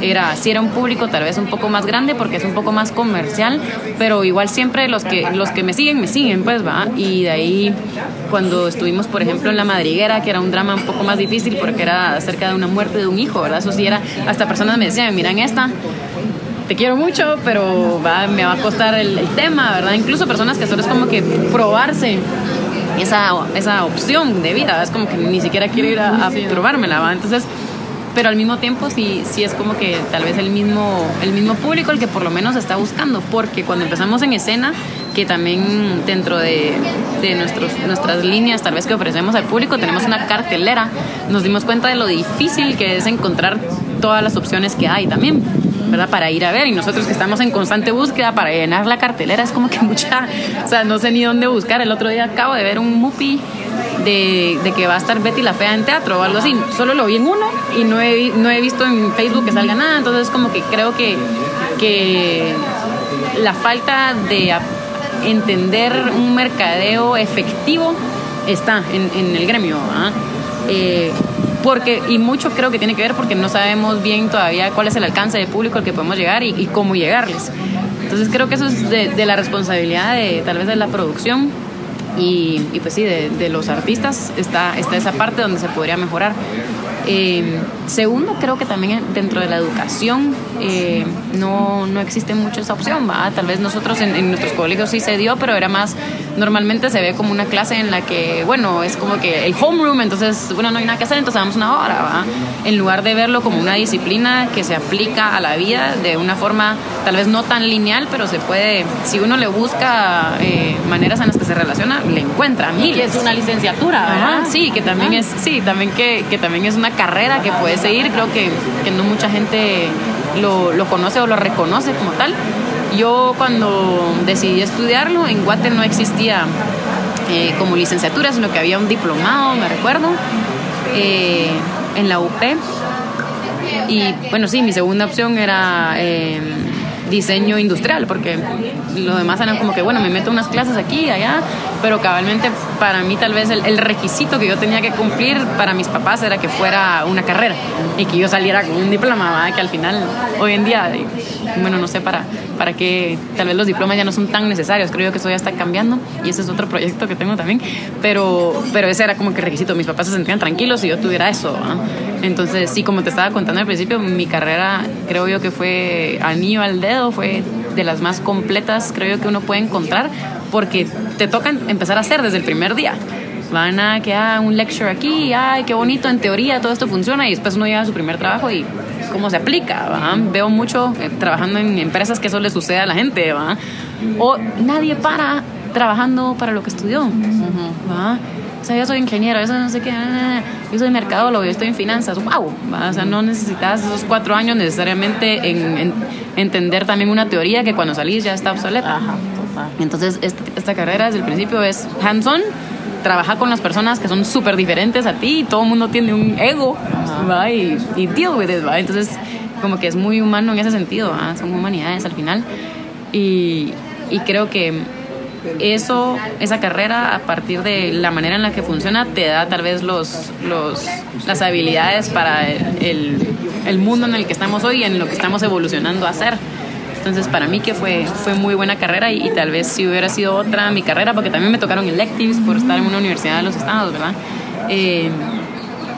era, sí era un público tal vez un poco más grande porque es un poco más comercial, pero igual siempre los que, los que me siguen, me siguen, pues, ¿va? Y de ahí, cuando estuvimos, por ejemplo, en La Madriguera, que era un drama un poco más difícil porque era acerca de una muerte de un hijo, ¿verdad? Eso sí era, hasta personas me decían, miran esta, te quiero mucho, pero va, me va a costar el, el tema, ¿verdad? Incluso personas que solo es como que probarse esa, esa opción de vida, es como que ni siquiera quiero ir a, a probármela, ¿va? Entonces, pero al mismo tiempo sí, sí es como que tal vez el mismo, el mismo público el que por lo menos está buscando, porque cuando empezamos en escena, que también dentro de, de nuestros, nuestras líneas tal vez que ofrecemos al público tenemos una cartelera, nos dimos cuenta de lo difícil que es encontrar todas las opciones que hay también. ¿Verdad? Para ir a ver y nosotros que estamos en constante búsqueda para llenar la cartelera es como que mucha, o sea, no sé ni dónde buscar. El otro día acabo de ver un movie de, que va a estar Betty la Fea en teatro o algo así. Solo lo vi en uno y no he, no he visto en Facebook que salga nada. Entonces como que creo que, que la falta de entender un mercadeo efectivo está en, en el gremio. ¿ah? Eh, porque, y mucho creo que tiene que ver porque no sabemos bien todavía cuál es el alcance de público al que podemos llegar y, y cómo llegarles. Entonces creo que eso es de, de la responsabilidad de tal vez de la producción y, y pues sí, de, de los artistas está, está esa parte donde se podría mejorar. Eh, segundo, creo que también dentro de la educación eh, no, no existe mucho esa opción. ¿va? Tal vez nosotros en, en nuestros colegios sí se dio, pero era más, normalmente se ve como una clase en la que, bueno, es como que el homeroom, entonces, bueno, no hay nada que hacer, entonces damos una hora, ¿va? en lugar de verlo como una disciplina que se aplica a la vida de una forma tal vez no tan lineal, pero se puede, si uno le busca eh, maneras en las que se relaciona, le encuentra. Y miles. es una licenciatura, ¿verdad? Ajá, sí, que también es, sí, también que, que también es una carrera que puede seguir. Creo que, que no mucha gente lo, lo conoce o lo reconoce como tal. Yo cuando decidí estudiarlo, en Guate no existía eh, como licenciatura, sino que había un diplomado, me recuerdo, eh, en la UP. Y bueno, sí, mi segunda opción era eh, diseño industrial, porque lo demás eran como que, bueno, me meto unas clases aquí allá, pero cabalmente para mí tal vez el, requisito que yo tenía que cumplir para mis papás era que fuera una carrera y que yo saliera con un diploma, que al final, hoy en día, bueno, no sé para, para qué, tal vez los diplomas ya no son tan necesarios, creo yo que eso ya está cambiando y ese es otro proyecto que tengo también, pero, pero ese era como que requisito, mis papás se sentían tranquilos si yo tuviera eso. Entonces, sí, como te estaba contando al principio, mi carrera creo yo que fue anillo al dedo, fue de las más completas, creo yo, que uno puede encontrar, porque te toca empezar a hacer desde el primer día. Van a que ah, un lecture aquí, ay, qué bonito, en teoría todo esto funciona, y después uno llega a su primer trabajo y cómo se aplica, ¿va? Veo mucho eh, trabajando en empresas que eso le sucede a la gente, ¿va? O nadie para trabajando para lo que estudió, ¿va? O sea, yo soy ingeniero, eso no sé qué, ah, yo soy mercadólogo, yo estoy en finanzas, wow, o sea, no necesitas esos cuatro años necesariamente en, en entender también una teoría que cuando salís ya está obsoleta. Ajá, total. Entonces, esta, esta carrera desde el principio es hands-on, trabaja con las personas que son súper diferentes a ti y todo el mundo tiene un ego, ¿va? Y, y deal with it, ¿va? Entonces, como que es muy humano en ese sentido, ¿va? Son humanidades al final. Y, y creo que eso, esa carrera, a partir de la manera en la que funciona, te da tal vez los, los, las habilidades para el, el, mundo en el que estamos hoy y en lo que estamos evolucionando a hacer. Entonces, para mí que fue, fue muy buena carrera y, y tal vez si hubiera sido otra mi carrera, porque también me tocaron electives por estar en una universidad de los estados, ¿verdad? Eh,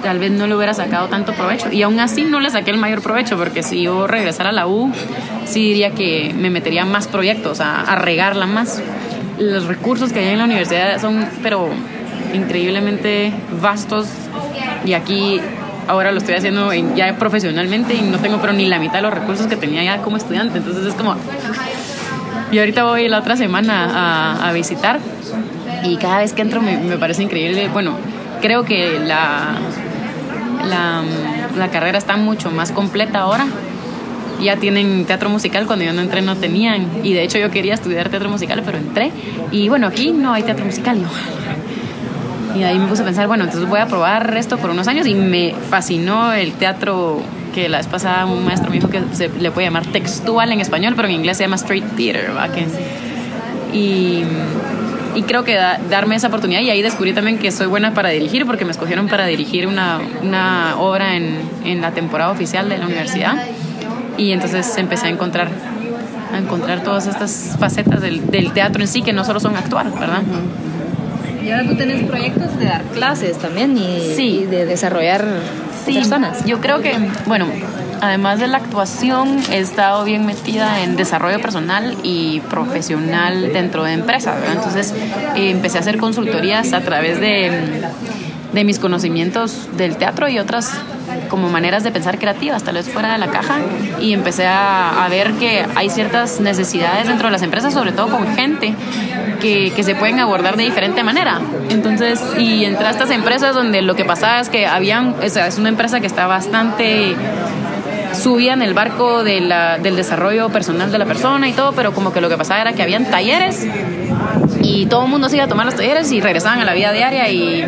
tal vez no le hubiera sacado tanto provecho. Y aún así no le saqué el mayor provecho, porque si yo regresara a la U, sí diría que me metería más proyectos, a, a regarla más. Los recursos que hay en la universidad son, pero increíblemente vastos. Y aquí ahora lo estoy haciendo en- ya profesionalmente y no tengo pero ni la mitad de los recursos que tenía ya como estudiante. Entonces es como... Y ahorita voy la otra semana a, visitar y cada vez que entro me, parece increíble. Bueno, creo que la, la carrera está mucho más completa ahora. Ya tienen teatro musical, cuando yo no entré no tenían. Y de hecho yo quería estudiar teatro musical, pero entré. Y bueno, aquí no hay teatro musical. Yo, y ahí me puse a pensar, bueno, entonces voy a probar esto por unos años. Y me fascinó el teatro que la vez pasada un maestro me dijo que se le puede llamar textual en español, pero en inglés se llama straight theater, y, y creo que da- darme esa oportunidad y ahí descubrí también que soy buena para dirigir porque me escogieron para dirigir una, una obra en, en la temporada oficial de la universidad y entonces empecé a encontrar a encontrar todas estas facetas del, del teatro en sí que no solo son actuar, ¿verdad? Y ahora tú tienes proyectos de dar clases también y, Sí. y de desarrollar personas. Yo creo que, bueno, además de la actuación, he estado bien metida en desarrollo personal y profesional dentro de empresas, ¿verdad? Entonces, eh, empecé a hacer consultorías a través de, de mis conocimientos del teatro y otras como maneras de pensar creativas, tal vez fuera de la caja, y empecé a, a ver que hay ciertas necesidades dentro de las empresas, sobre todo con gente que, que se pueden abordar de diferente manera. Entonces, y entré a estas empresas donde lo que pasaba es que habían, o sea, es una empresa que está bastante subía en el barco de la- del desarrollo personal de la persona y todo, pero como que lo que pasaba era que habían talleres y todo el mundo se iba a tomar los talleres y regresaban a la vida diaria y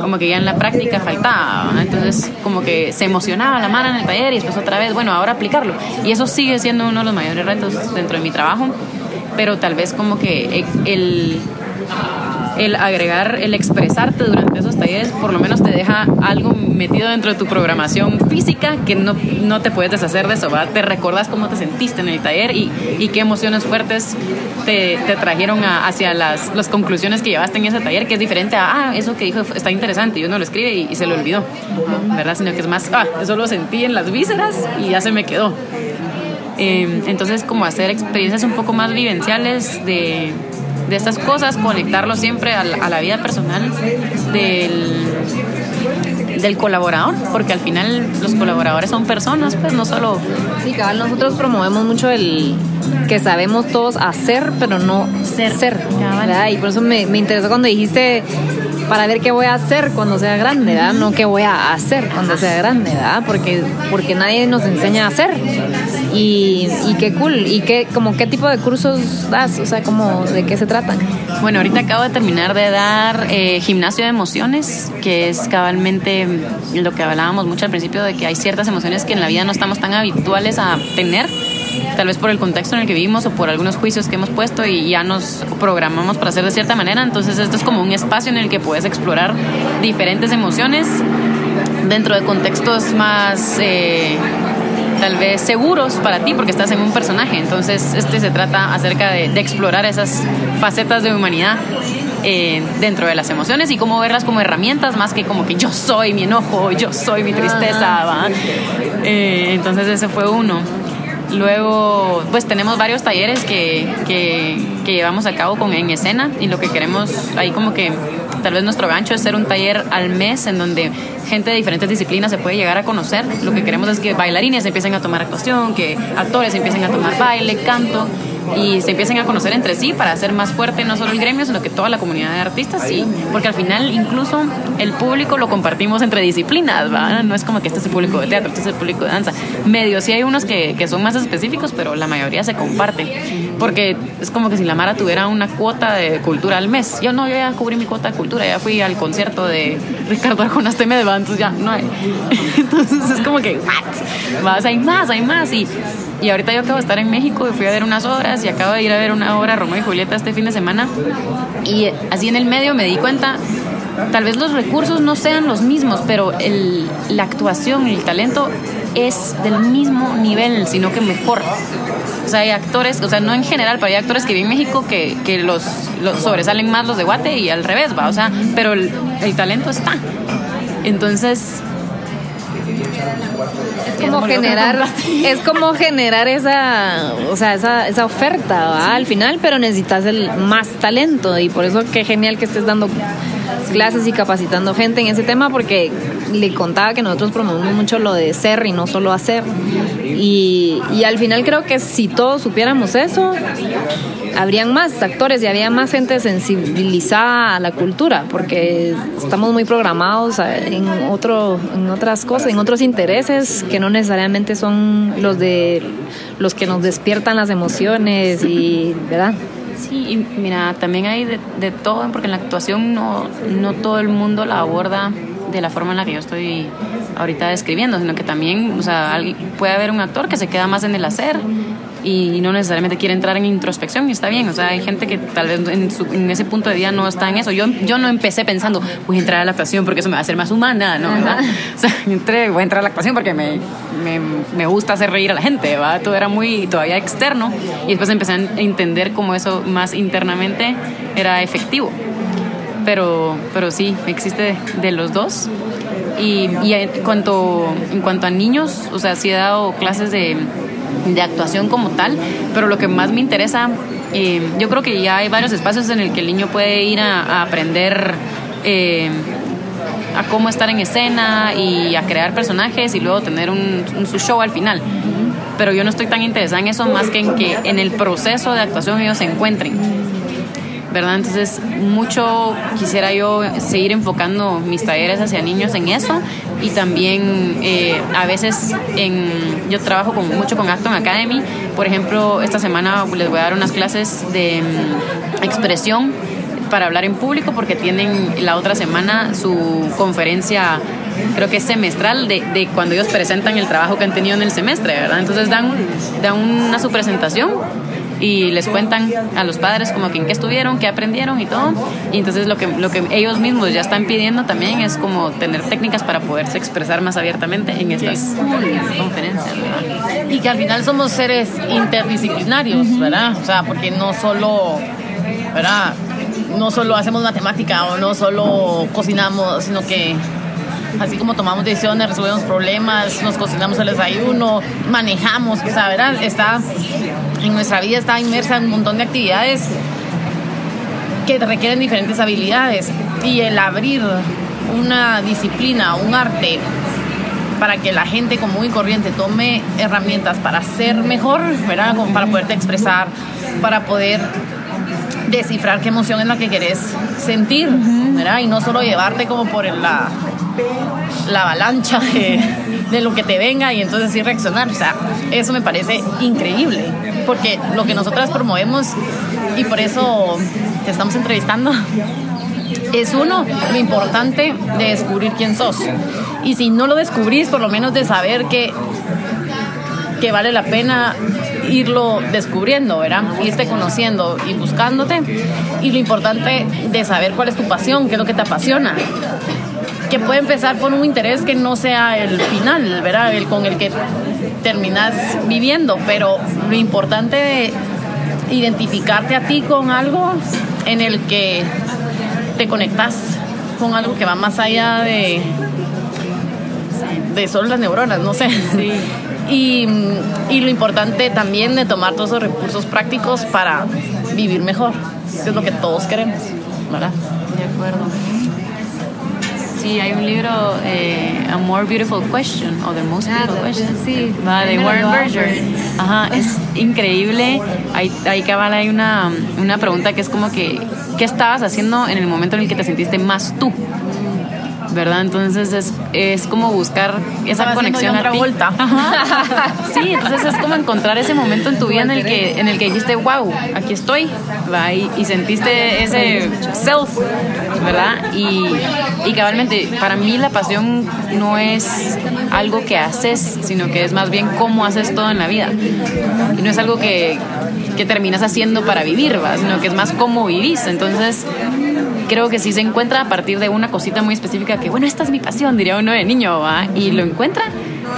como que ya en la práctica faltaba. Entonces como que se emocionaba la mano en el taller y después otra vez, bueno, ahora aplicarlo. Y eso sigue siendo uno de los mayores retos dentro de mi trabajo, pero tal vez como que el el agregar, el expresarte durante esos por lo menos te deja algo metido dentro de tu programación física que no, no te puedes deshacer de eso, ¿verdad? Te recordás cómo te sentiste en el taller y, y qué emociones fuertes te, te trajeron hacia las, las conclusiones que llevaste en ese taller, que es diferente a, ah, eso que dijo está interesante y uno lo escribe y, se lo olvidó, ¿verdad? Sino que es más, ah, eso lo sentí en las vísceras y ya se me quedó. Eh, entonces, como hacer experiencias un poco más vivenciales de, de estas cosas, conectarlo siempre a la, a la vida personal del, del colaborador, porque al final los colaboradores son personas, pues no solo... Sí, cabal, nosotros promovemos mucho el que sabemos todos hacer, pero no Ser. ser. Y por eso me, me interesó cuando dijiste para ver qué voy a hacer cuando sea grande, ¿verdad? No qué voy a hacer cuando sea grande, ¿verdad? Porque, porque nadie nos enseña a hacer. Y, qué cool. ¿Y qué, como, qué tipo de cursos das? O sea, como, ¿de qué se tratan? Bueno, ahorita acabo de terminar de dar eh, gimnasio de emociones, que es cabalmente lo que hablábamos mucho al principio, de que hay ciertas emociones que en la vida no estamos tan habituales a tener, tal vez por el contexto en el que vivimos o por algunos juicios que hemos puesto y ya nos programamos para hacer de cierta manera. Entonces esto es como un espacio en el que puedes explorar diferentes emociones dentro de contextos más... eh, tal vez seguros para ti porque estás en un personaje. Entonces, este se trata acerca de, de explorar esas facetas de humanidad eh, dentro de las emociones y cómo verlas como herramientas más que como que yo soy mi enojo, yo soy mi tristeza. ¿va? Eh, entonces, ese fue uno. Luego, pues tenemos varios talleres que, que, que llevamos a cabo con En Escena y lo que queremos ahí como que tal vez nuestro gancho es ser un taller al mes en donde gente de diferentes disciplinas se puede llegar a conocer. Lo que queremos es que bailarines empiecen a tomar actuación, que actores empiecen a tomar baile, canto y se empiecen a conocer entre sí para hacer más fuerte no solo el gremio, sino que toda la comunidad de artistas, sí, porque al final incluso el público lo compartimos entre disciplinas, ¿va? No es como que este es el público de teatro, este es el público de danza. Medio sí hay unos que, que son más específicos, pero la mayoría se comparten, porque es como que si la Mara tuviera una cuota de cultura al mes. Yo no, yo ya cubrí mi cuota de cultura, ya fui al concierto de Ricardo Arjona este mes, ¿va? entonces ya no hay. Entonces es como que, ¿what? Hay más, hay más. Y, y ahorita yo acabo de estar en México y fui a ver unas obras y acabo de ir a ver una obra Romeo y Julieta este fin de semana. Y así en el medio me di cuenta, tal vez los recursos no sean los mismos, pero el, la actuación, el talento es del mismo nivel, sino que mejor. O sea, hay actores, o sea, no en general, pero hay actores que viven en México que, que los, los sobresalen más los de Guate y al revés, va, o sea, pero el, el talento está. Entonces, Es como generar, es como generar esa, o sea, esa, esa oferta al final, pero necesitas el más talento y por eso qué genial que estés dando clases y capacitando gente en ese tema porque le contaba que nosotros promovemos mucho lo de ser y no solo hacer. Y, y al final creo que si todos supiéramos eso habrían más actores y habría más gente sensibilizada a la cultura porque estamos muy programados en otro en otras cosas en otros intereses que no necesariamente son los de los que nos despiertan las emociones y verdad Sí, y mira, también hay de, todo, porque en la actuación no, no todo el mundo la aborda de la forma en la que yo estoy ahorita describiendo, sino que también, o sea, puede haber un actor que se queda más en el hacer y no necesariamente quiere entrar en introspección y está bien, o sea, hay gente que tal vez en, su, en ese punto de vida no está en eso. Yo, yo no empecé pensando, voy a entrar a la actuación porque eso me va a hacer más humana, ¿no? ¿verdad? O sea, entré, voy a entrar a la actuación porque me, me, me, gusta hacer reír a la gente, ¿va? Todo era muy todavía externo y después empecé a entender cómo eso más internamente era efectivo. Pero, pero sí, existe de los dos. Y, y en, cuanto, en cuanto a niños, o sea, sí he dado clases de, de actuación como tal, pero lo que más me interesa, eh, yo creo que ya hay varios espacios en el que el niño puede ir a, aprender eh, a cómo estar en escena y a crear personajes y luego tener un, un, su show al final. Pero yo no estoy tan interesada en eso más que en que en el proceso de actuación ellos se encuentren. ¿verdad? Entonces, mucho quisiera yo seguir enfocando mis talleres hacia niños en eso y también eh, a veces en, yo trabajo con, mucho con Acton Academy. Por ejemplo, esta semana les voy a dar unas clases de um, expresión para hablar en público porque tienen la otra semana su conferencia creo que es semestral de, de, cuando ellos presentan el trabajo que han tenido en el semestre, ¿verdad? Entonces dan, dan una su presentación y les cuentan a los padres como que en qué estuvieron, qué aprendieron y todo. Y entonces lo que, lo que ellos mismos ya están pidiendo también es como tener técnicas para poderse expresar más abiertamente en estas conferencias. ¿verdad? Y que al final somos seres interdisciplinarios, uh -huh. ¿verdad? O sea, porque no solo, ¿verdad? No solo hacemos matemática o no solo cocinamos, sino que así como tomamos decisiones, resolvemos problemas, nos cocinamos el desayuno, manejamos, o sea, ¿verdad? Está en nuestra vida está inmersa en un montón de actividades que requieren diferentes habilidades y el abrir una disciplina, un arte para que la gente común y corriente tome herramientas para ser mejor, ¿verdad? Como para poderte expresar, para poder descifrar qué emoción es la que querés sentir, ¿verdad? Y no solo llevarte como por la, la avalancha de, de, lo que te venga y entonces sí reaccionar. O sea, eso me parece increíble, porque lo que nosotras promovemos y por eso te estamos entrevistando es uno, lo importante de descubrir quién sos. Y si no lo descubrís, por lo menos de saber que, que vale la pena irlo descubriendo, ¿verdad? Irte conociendo y buscándote. Y lo importante de saber cuál es tu pasión, qué es lo que te apasiona. Que puede empezar por un interés que no sea el final, ¿verdad? El con el que terminas viviendo. Pero lo importante de identificarte a ti con algo en el que te conectas con algo que va más allá de, de solo las neuronas, no sé. Sí Y, y lo importante también de tomar todos esos recursos prácticos para vivir mejor, que es lo que todos queremos, ¿verdad? De acuerdo. Sí, hay un libro, eh, A More Beautiful Question, o The Most Ah, Beautiful Question. sí. Va, de Warren Berger. Albert. Ajá, es increíble. Ahí, ahí cabal hay una, una pregunta que es como que, ¿qué estabas haciendo en el momento en el que te sentiste más tú? ¿Verdad? Entonces es, es como buscar esa Estaba conexión a ti. Ajá. Sí, entonces es como encontrar ese momento en tu vida en el que, en el que dijiste, wow, aquí estoy, Y, sentiste ese self, ¿verdad? Y, y cabalmente, para mí la pasión no es algo que haces, sino que es más bien cómo haces todo en la vida. Y no es algo que, que terminas haciendo para vivir, ¿va? Sino que es más cómo vivís. Entonces, creo que sí se encuentra a partir de una cosita muy específica que, bueno, esta es mi pasión, diría uno de niño, ¿va? Y lo encuentra,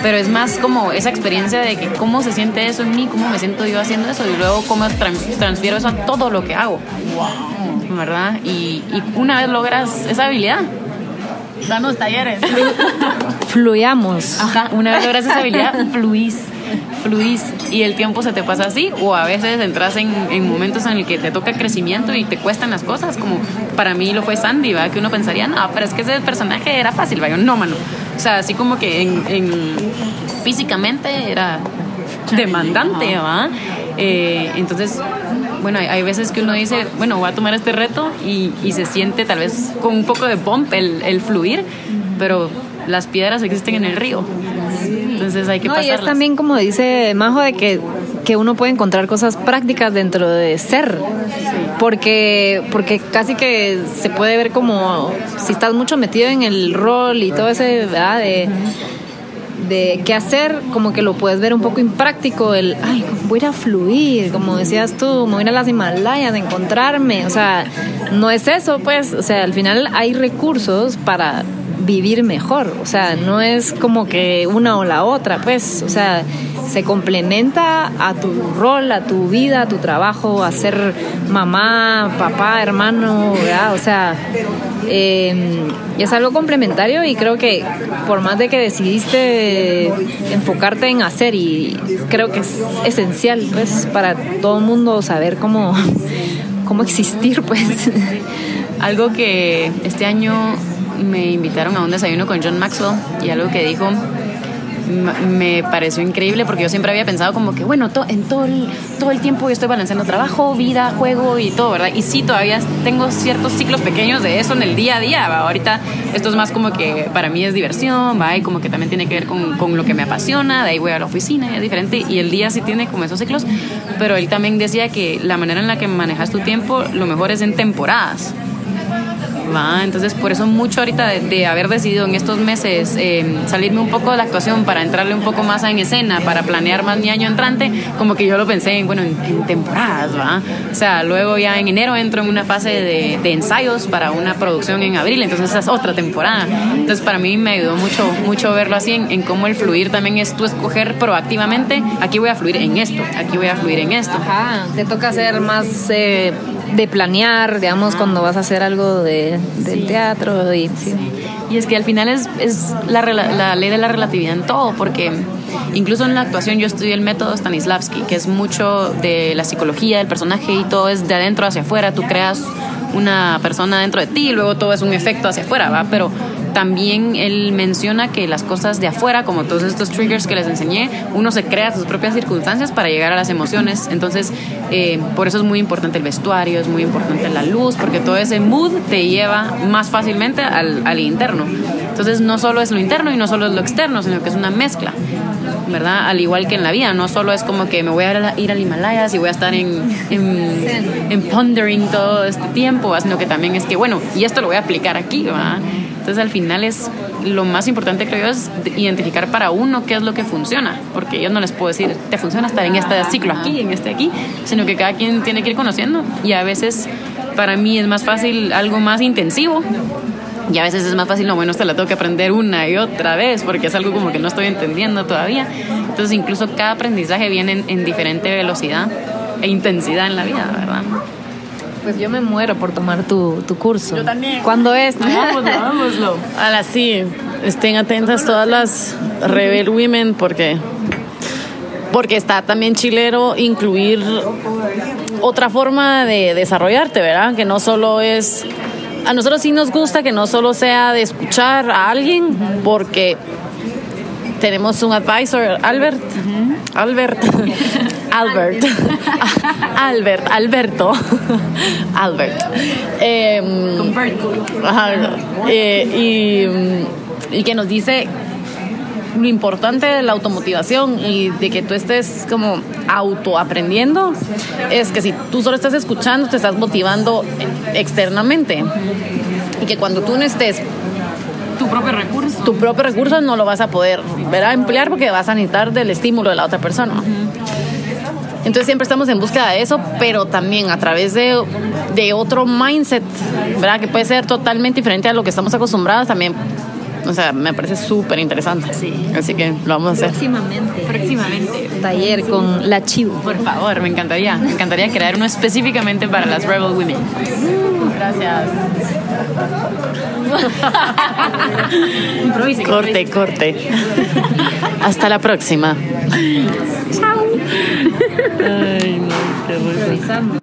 pero es más como esa experiencia de que cómo se siente eso en mí, cómo me siento yo haciendo eso y luego cómo trans- transfiero eso a todo lo que hago, ¿verdad? Y, y una vez logras esa habilidad, Danos talleres. Fluyamos. Ajá, una vez logras esa habilidad, fluís, fluís y el tiempo se te pasa así o a veces entras en, en momentos en el que te toca crecimiento y te cuestan las cosas, como para mí lo fue Sandy, ¿va? Que uno pensaría, no, pero es que ese personaje era fácil, ¿va? Yo, no, mano. O sea, así como que en, en- físicamente era demandante, ¿va? Eh, entonces, bueno, hay, hay veces que uno dice, bueno, voy a tomar este reto y, y se siente tal vez con un poco de bump el, el fluir, pero las piedras existen en el río. Entonces hay que No, y pasarlas. es también como dice Majo de que, que uno puede encontrar cosas prácticas dentro de ser. Porque, porque casi que se puede ver como si estás mucho metido en el rol y todo ese, ¿verdad? De, de qué hacer, como que lo puedes ver un poco impráctico, el, ay, voy a ir a fluir, como decías tú, me voy a ir a las Himalayas, a encontrarme, o sea, no es eso, pues, o sea, al final hay recursos para vivir mejor, o sea, no es como que una o la otra, pues, o sea, se complementa a tu rol, a tu vida, a tu trabajo, a ser mamá, papá, hermano, ¿verdad? O sea, eh, es algo complementario y creo que por más de que decidiste enfocarte en hacer y creo que es esencial pues para todo el mundo saber cómo, cómo existir pues. Algo que este año me invitaron a un desayuno con John Maxwell y algo que dijo me pareció increíble porque yo siempre había pensado como que, bueno, en todo el, todo el tiempo yo estoy balanceando trabajo, vida, juego y todo, ¿verdad? Y sí, todavía tengo ciertos ciclos pequeños de eso en el día a día, ¿va? Ahorita esto es más como que para mí es diversión, ¿va? Y como que también tiene que ver con, con lo que me apasiona, de ahí voy a la oficina es diferente. Y el día sí tiene como esos ciclos, pero él también decía que la manera en la que manejas tu tiempo, lo mejor es en temporadas. Va, entonces por eso mucho ahorita de, de haber decidido en estos meses eh, salirme un poco de la actuación para entrarle un poco más en escena, para planear más mi año entrante, como que yo lo pensé en, bueno, en, en temporadas, ¿va? O sea, luego ya en enero entro en una fase de, de ensayos para una producción en abril, entonces esa es otra temporada. Entonces para mí me ayudó mucho, mucho verlo así, en, en cómo el fluir también es tú escoger proactivamente, aquí voy a fluir en esto, aquí voy a fluir en esto. Ajá, te toca hacer más eh, de planear, digamos, cuando vas a hacer algo de, del teatro y sí. Y es que al final es, es la, la ley de la relatividad en todo, porque incluso en la actuación yo estudié el método Stanislavski, que es mucho de la psicología del personaje y todo es de adentro hacia afuera. Tú creas una persona dentro de ti y luego todo es un efecto hacia afuera, ¿va? Pero también él menciona que las cosas de afuera, como todos estos triggers que les enseñé, uno se crea sus propias circunstancias para llegar a las emociones. Entonces, eh, por eso es muy importante el vestuario, es muy importante la luz, porque todo ese mood te lleva más fácilmente al, al interno. Entonces, no solo es lo interno y no solo es lo externo, sino que es una mezcla. ¿verdad? Al igual que en la vida, no solo es como que me voy a ir al Himalayas y voy a estar en, en, en pondering todo este tiempo, sino que también es que, bueno, y esto lo voy a aplicar aquí, ¿verdad? Entonces al final es lo más importante creo yo es de- identificar para uno qué es lo que funciona, porque yo no les puedo decir, te funciona estar en este ciclo aquí, en este aquí, sino que cada quien tiene que ir conociendo y a veces para mí es más fácil algo más intensivo y a veces es más fácil, no, bueno, esta la tengo que aprender una y otra vez porque es algo como que no estoy entendiendo todavía. Entonces incluso cada aprendizaje viene en, en diferente velocidad e intensidad en la vida, ¿verdad? Pues yo me muero por tomar tu, tu curso. Yo también. ¿Cuándo es? A las sí, estén atentas todas las Rebel Women porque porque está también chilero incluir otra forma de desarrollarte, ¿verdad? Que no solo es... A nosotros sí nos gusta que no solo sea de escuchar a alguien, porque tenemos un advisor, Albert. Albert. Albert. Albert. Alberto. Albert. Em, eh, y, y que nos dice lo importante de la automotivación y de que tú estés como autoaprendiendo es que si tú solo estás escuchando, te estás motivando externamente. Y que cuando tú no estés tu propio recurso. tu propio recurso no lo vas a poder ver a emplear porque vas a necesitar del estímulo de la otra persona. Entonces siempre estamos en búsqueda de eso, pero también a través de, de otro mindset, ¿verdad? Que puede ser totalmente diferente a lo que estamos acostumbrados también. O sea, me parece súper interesante. Sí. Así que lo vamos a hacer. Próximamente. Próximamente. Taller con la Chivo. Por favor, me encantaría. Me encantaría crear uno específicamente para las Rebel Women. Gracias. Improvisen. Corte, corte. Hasta la próxima. Improvisando.